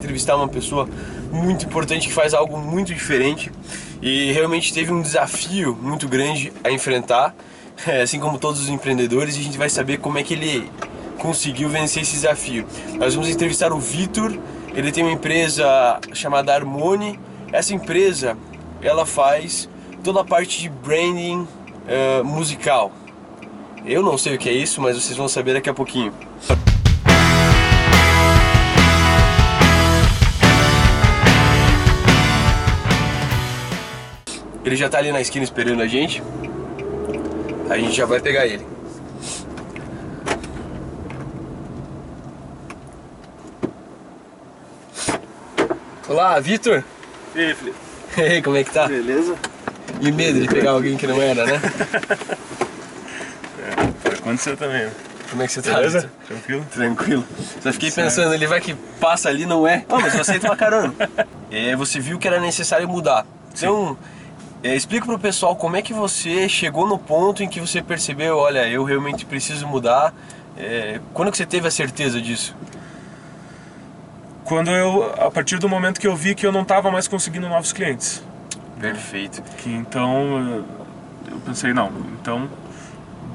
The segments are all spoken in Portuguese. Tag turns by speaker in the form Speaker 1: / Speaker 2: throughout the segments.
Speaker 1: entrevistar uma pessoa muito importante que faz algo muito diferente e realmente teve um desafio muito grande a enfrentar, assim como todos os empreendedores, e a gente vai saber como é que ele conseguiu vencer esse desafio. Nós vamos entrevistar o Vitor, ele tem uma empresa chamada Harmony. Essa empresa, ela faz toda a parte de branding uh, musical. Eu não sei o que é isso, mas vocês vão saber daqui a pouquinho. Ele já tá ali na esquina esperando a gente. A gente já vai pegar ele. Olá, Vitor.
Speaker 2: E aí, Felipe?
Speaker 1: E aí, como é que tá?
Speaker 2: Beleza?
Speaker 1: E medo de pegar alguém que não era, né?
Speaker 2: É, pode acontecer também. né?
Speaker 1: Como é que você tá?
Speaker 2: Beleza? Tranquilo?
Speaker 1: Tranquilo. Só fiquei
Speaker 2: Certo.
Speaker 1: pensando, ele vai que passa ali, não é? Ah, mas eu aceito uma carona. É, você viu que era necessário mudar. Então, é, explica pro pessoal como é que você chegou no ponto em que você percebeu, olha, eu realmente preciso mudar. É, quando que você teve a certeza disso?
Speaker 2: Quando eu, a partir do momento que eu vi que eu não estava mais conseguindo novos clientes.
Speaker 1: Perfeito.
Speaker 2: Que então eu pensei, não, então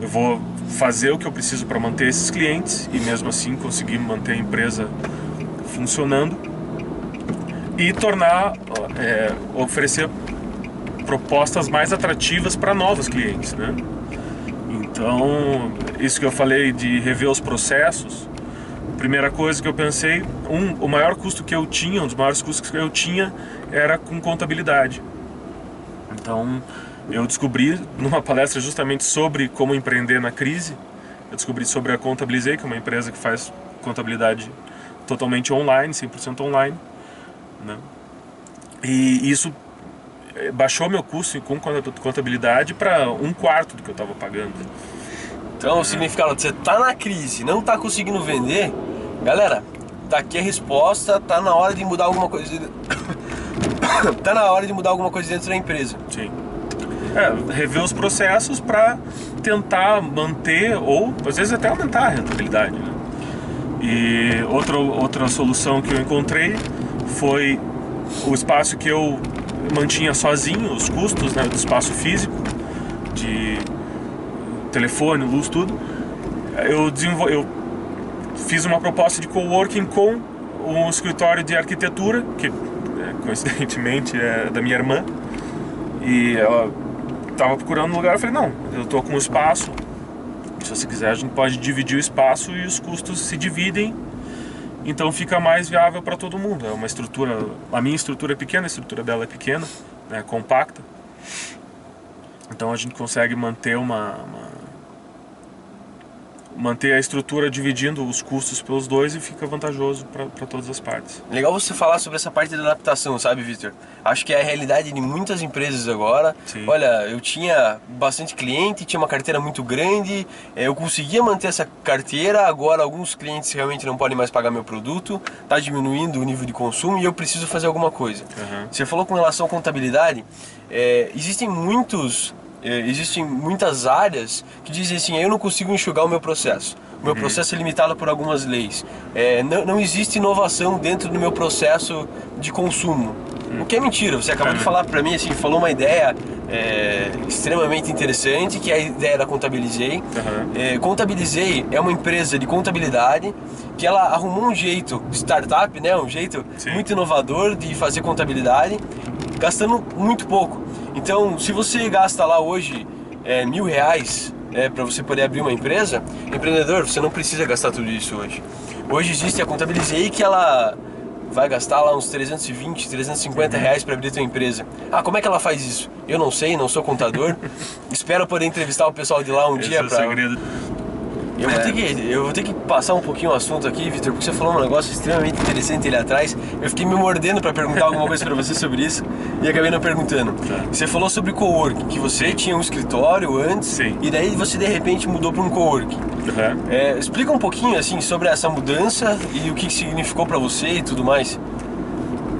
Speaker 2: eu vou fazer o que eu preciso para manter esses clientes e mesmo assim conseguir manter a empresa funcionando e tornar, é, oferecer propostas mais atrativas para novos clientes, né? Então, isso que eu falei de rever os processos, primeira coisa que eu pensei, um, o maior custo que eu tinha, um dos maiores custos que eu tinha era com contabilidade. Então, eu descobri numa palestra justamente sobre como empreender na crise, eu descobri sobre a Contabilizei, que é uma empresa que faz contabilidade totalmente online, 100% online, né? E isso baixou meu custo com contabilidade para um quarto do que eu estava pagando.
Speaker 1: Então, o significado, você tá na crise, não tá conseguindo vender, galera, tá aqui a resposta, tá na hora de mudar alguma coisa. tá na hora de mudar alguma coisa dentro da empresa.
Speaker 2: Sim. É, rever os processos para tentar manter ou às vezes até aumentar a rentabilidade. Né? E outra, outra solução que eu encontrei foi o espaço que eu mantinha sozinho, os custos né, do espaço físico, de telefone, luz, tudo. Eu, eu fiz uma proposta de coworking com um escritório de arquitetura, que é, coincidentemente é da minha irmã. E ela estava procurando um lugar, eu falei, não, eu estou com espaço, se você quiser a gente pode dividir o espaço e os custos se dividem, então fica mais viável para todo mundo. É uma estrutura, a minha estrutura é pequena, a estrutura dela é pequena, né, compacta, então a gente consegue manter uma, uma- manter a estrutura dividindo os custos pelos dois e fica vantajoso para todas as partes.
Speaker 1: Legal você falar sobre essa parte da adaptação, sabe, Victor? Acho que é a realidade de muitas empresas agora.
Speaker 2: Sim.
Speaker 1: Olha, eu tinha bastante cliente, tinha uma carteira muito grande, eh, eu conseguia manter essa carteira, agora alguns clientes realmente não podem mais pagar meu produto, tá diminuindo o nível de consumo e eu preciso fazer alguma coisa.
Speaker 2: Uhum.
Speaker 1: Você falou com relação à contabilidade, é, existem muitos, existem muitas áreas que dizem assim, eu não consigo enxugar o meu processo. O meu processo é limitado por algumas leis. É, não, não existe inovação dentro do meu processo de consumo. O que é mentira. Você acabou de
Speaker 2: Uhum.
Speaker 1: falar para mim, assim, falou uma ideia é, extremamente interessante, que é a ideia da Contabilizei.
Speaker 2: Uhum.
Speaker 1: É, Contabilizei é uma empresa de contabilidade que ela arrumou um jeito startup, né, um jeito
Speaker 2: Sim.
Speaker 1: muito inovador de fazer contabilidade, gastando muito pouco. Então, se você gasta lá hoje é, mil reais é, para você poder abrir uma empresa, empreendedor, você não precisa gastar tudo isso hoje. Hoje existe a Contabilizei que ela vai gastar lá uns 320, 350 reais para abrir tua empresa. Ah, como é que ela faz isso? Eu não sei, não sou contador. Espero poder entrevistar o pessoal de lá um
Speaker 2: Esse
Speaker 1: dia
Speaker 2: é
Speaker 1: para. Eu vou,
Speaker 2: É.
Speaker 1: ter que, eu vou ter que passar um pouquinho o assunto aqui, Vitor, porque você falou um negócio extremamente interessante ali atrás. Eu fiquei me mordendo para perguntar alguma coisa para você sobre isso e acabei não perguntando.
Speaker 2: Tá.
Speaker 1: Você falou sobre coworking, que você tinha um escritório antes
Speaker 2: Sim.
Speaker 1: e daí você de repente mudou para um coworking.
Speaker 2: Uhum.
Speaker 1: É, explica um pouquinho assim sobre essa mudança e o que que significou para você e tudo mais.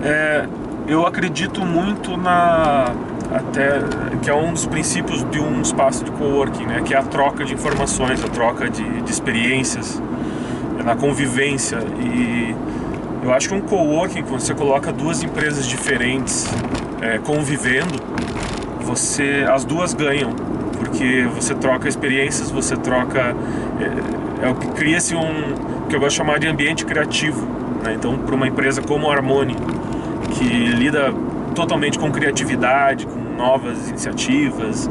Speaker 2: É, eu acredito muito na até que é um dos princípios de um espaço de coworking, né, que é a troca de informações, a troca de, de experiências, na convivência e Eu acho que um coworking, quando você coloca duas empresas diferentes é, convivendo, você as duas ganham, porque você troca experiências, você troca é, é o que cria-se um que eu gosto de chamar de ambiente criativo. Né? Então, para uma empresa como a Harmony, que lida totalmente com criatividade, com novas iniciativas,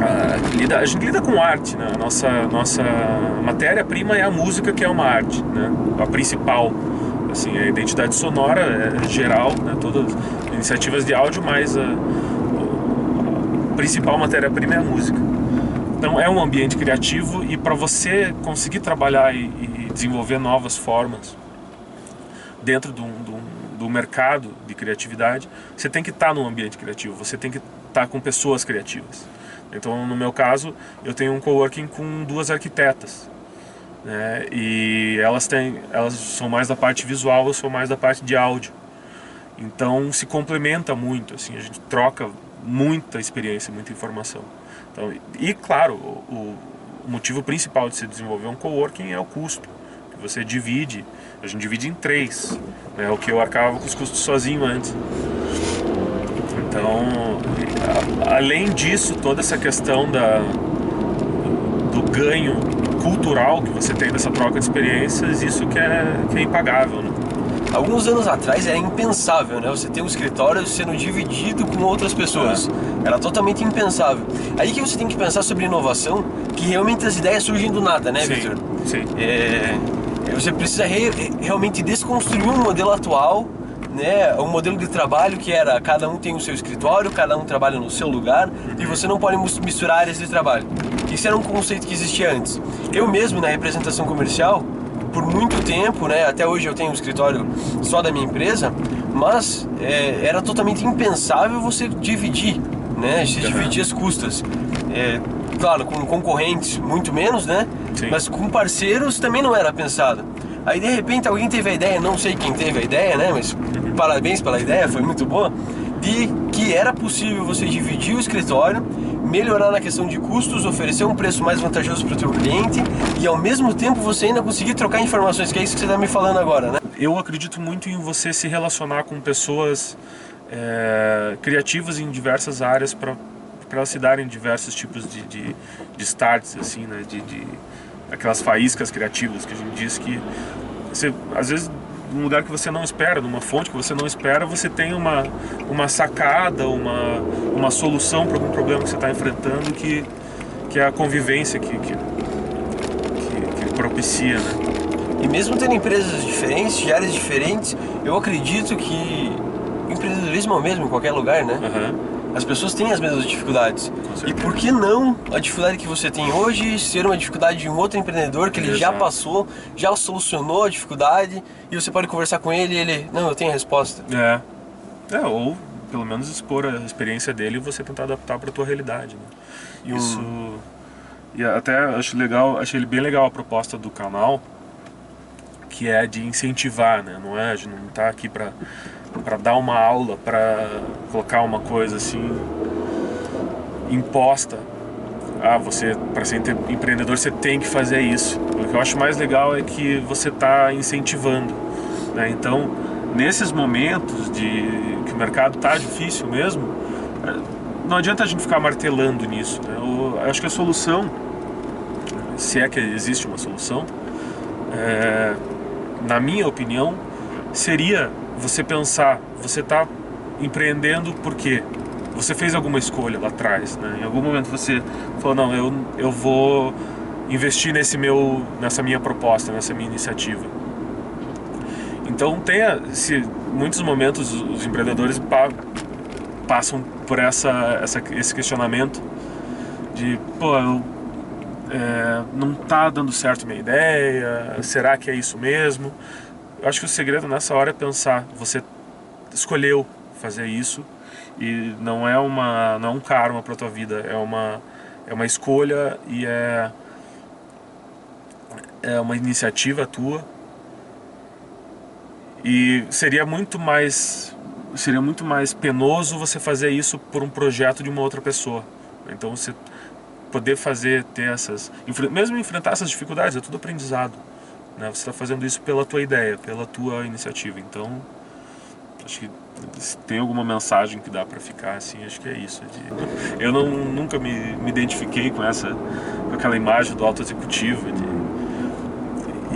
Speaker 2: a, lida, a gente lida com arte, né? A nossa, nossa matéria-prima é a música, que é uma arte, né? A principal. Assim, a identidade sonora é geral, né? Todas as iniciativas de áudio, mas a, a principal matéria-prima é a música. Então é um ambiente criativo e para você conseguir trabalhar e, e, desenvolver novas formas dentro do, do, do, mercado de criatividade, você tem que estar tá num ambiente criativo, você tem que estar tá com pessoas criativas. Então, no meu caso, eu tenho um coworking com duas arquitetas. Né? E elas têm, elas são mais da parte visual, eu sou mais da parte de áudio. Então, se complementa muito, assim, a gente troca muita experiência, muita informação. Então, e claro, o, o motivo principal de se desenvolver um coworking é o custo. Você divide, a gente divide em três, né? o que eu arcava com os custos sozinho antes. Então, além disso, toda essa questão da, do ganho cultural que você tem dessa troca de experiências, isso que é, que é impagável. Né?
Speaker 1: Alguns anos atrás era impensável, né? Você ter um escritório sendo dividido com outras pessoas. É. Era totalmente impensável. Aí que você tem que pensar sobre inovação, que realmente as ideias surgem do nada, né, Victor?
Speaker 2: Sim.
Speaker 1: É, você precisa re, realmente desconstruir um modelo atual né, um modelo de trabalho que era cada um tem o seu escritório, cada um trabalha no seu lugar e você não pode misturar áreas de trabalho. Isso era um conceito que existia antes. Eu mesmo na representação comercial, por muito tempo, né, até hoje eu tenho um escritório só da minha empresa, mas é, era totalmente impensável você dividir, né, se dividir as custas. É, claro, com concorrentes muito menos, né? Sim. Mas com parceiros também não era pensado. Aí de repente alguém teve a ideia, não sei quem teve a ideia, né? Mas parabéns pela ideia, foi muito boa. De que era possível você dividir o escritório, melhorar na questão de custos, oferecer um preço mais vantajoso para o teu cliente e ao mesmo tempo você ainda conseguir trocar informações, que é isso que você está me falando agora, né?
Speaker 2: Eu acredito muito em você se relacionar com pessoas é, criativas em diversas áreas para para elas se darem diversos tipos de, de, de starts, assim, né? De, de, aquelas faíscas criativas que a gente diz que você, às vezes num lugar que você não espera, numa fonte que você não espera, você tem uma, uma sacada, uma, uma solução para algum problema que você está enfrentando que, que é a convivência que, que, que, que propicia. Né?
Speaker 1: E mesmo tendo empresas diferentes, de áreas diferentes, eu acredito que empreendedorismo é o mesmo em qualquer lugar, né?
Speaker 2: Uhum.
Speaker 1: As pessoas têm as mesmas dificuldades. E por que não a dificuldade que você tem hoje ser uma dificuldade de um outro empreendedor que ele Exato. já passou, já solucionou a dificuldade e você pode conversar com ele e ele, não, eu tenho a resposta.
Speaker 2: É. É, ou pelo menos expor a experiência dele e você tentar adaptar para a tua realidade. Né? E Isso. E até acho legal, achei bem legal a proposta do canal, que é de incentivar, né? Não é, a gente não tá aqui para para dar uma aula, para colocar uma coisa assim imposta. Ah, você para ser empreendedor você tem que fazer isso. O que eu acho mais legal é que você está incentivando. Né? Então, nesses momentos de que o mercado está difícil mesmo, é, não adianta a gente ficar martelando nisso. Né? Eu acho que a solução, se é que existe uma solução, é, na minha opinião, seria você pensar, você está empreendendo por quê? Você fez alguma escolha lá atrás, né? Em algum momento você falou, não, eu, eu vou investir nesse meu, nessa minha proposta, nessa minha iniciativa. Então tenha, se muitos momentos os empreendedores pa, passam por essa, essa, esse questionamento de, pô, eu, é, não está dando certo minha ideia, será que é isso mesmo? Eu acho que o segredo nessa hora é pensar, você escolheu fazer isso e não é uma não é um karma para tua vida, é uma é uma escolha e é é uma iniciativa tua. E seria muito mais seria muito mais penoso você fazer isso por um projeto de uma outra pessoa. Então você poder fazer ter essas mesmo enfrentar essas dificuldades é tudo aprendizado Né? Você está fazendo isso pela tua ideia, pela tua iniciativa. Então, acho que se tem alguma mensagem que dá para ficar assim, acho que é isso. Eu não, nunca me, me identifiquei com essa, com aquela imagem do alto executivo. De...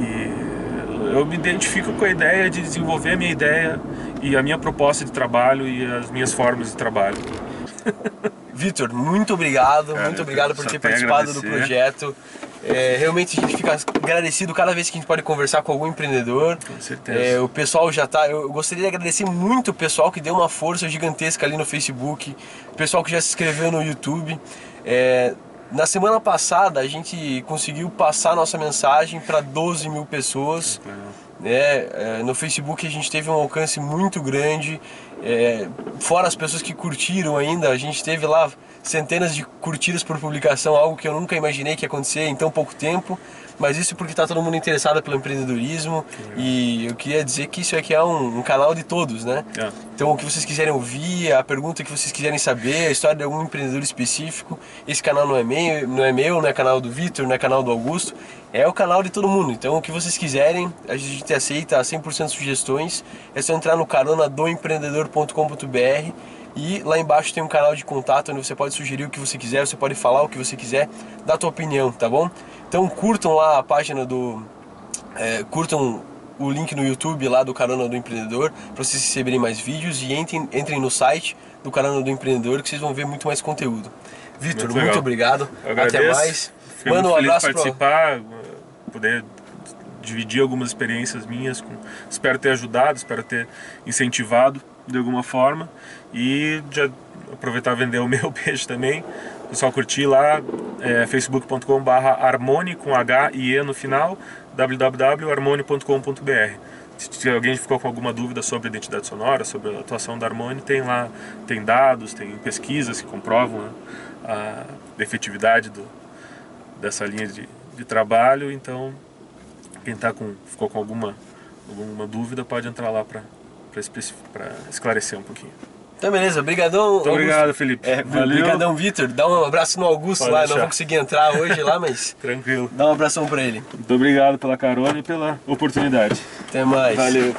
Speaker 2: E eu me identifico com a ideia de desenvolver a minha ideia e a minha proposta de trabalho e as minhas formas de trabalho.
Speaker 1: Vitor, muito obrigado,
Speaker 2: Cara,
Speaker 1: muito obrigado por ter participado do projeto. É, realmente a gente fica agradecido cada vez que a gente pode conversar com algum empreendedor.
Speaker 2: Com certeza.
Speaker 1: É, o pessoal já tá. Eu gostaria de agradecer muito o pessoal que deu uma força gigantesca ali no Facebook, o pessoal que já se inscreveu no YouTube. É, na semana passada a gente conseguiu passar nossa mensagem para 12 mil pessoas. É, no Facebook a gente teve um alcance muito grande, é, fora as pessoas que curtiram ainda, a gente teve lá centenas de curtidas por publicação, algo que eu nunca imaginei que ia acontecer em tão pouco tempo, mas isso porque está todo mundo interessado pelo empreendedorismo e eu queria dizer que isso aqui é um, um canal de todos, né?
Speaker 2: É.
Speaker 1: Então o que vocês quiserem ouvir, a pergunta que vocês quiserem saber, a história de algum empreendedor específico, esse canal não é meu, não é meu, não é canal do Vitor, não é canal do Augusto, é o canal de todo mundo. Então o que vocês quiserem, a gente aceita 100% sugestões. É só entrar no carona do empreendedor.com.br e lá embaixo tem um canal de contato onde você pode sugerir o que você quiser, você pode falar o que você quiser, dar a tua opinião, tá bom? Então curtam lá a página do é, curtam o link no YouTube lá do Carona do Empreendedor para vocês receberem mais vídeos e entrem, entrem no site do Carona do Empreendedor que vocês vão ver muito mais conteúdo. Vitor,
Speaker 2: Muito
Speaker 1: muito, obrigado.
Speaker 2: Eu
Speaker 1: Até
Speaker 2: agradeço.
Speaker 1: mais.
Speaker 2: Fiquei
Speaker 1: Manda um abraço pro...
Speaker 2: participar, poder dividir algumas experiências minhas. Com... Espero ter ajudado, espero ter incentivado de alguma forma. E já aproveitar e vender o meu peixe também. Pessoal curtir lá, é, facebook.com.br harmoni com H e E no final, www.harmoni.com.br. Se alguém ficou com alguma dúvida sobre identidade sonora, sobre a atuação da Harmony, tem lá, tem dados, tem pesquisas que comprovam né, a efetividade do, dessa linha de, de trabalho. Então, quem tá com, ficou com alguma, alguma dúvida pode entrar lá para esclarecer um pouquinho.
Speaker 1: Então beleza, brigadão.
Speaker 2: Muito obrigado, Felipe.
Speaker 1: É,
Speaker 2: Valeu.
Speaker 1: brigadão, Vitor. Dá um abraço no Augusto
Speaker 2: Pode
Speaker 1: lá,
Speaker 2: deixar.
Speaker 1: não vou conseguir entrar hoje lá, mas
Speaker 2: Tranquilo.
Speaker 1: dá um abração pra ele.
Speaker 2: Muito obrigado pela carona e pela oportunidade.
Speaker 1: Até mais.
Speaker 2: Valeu.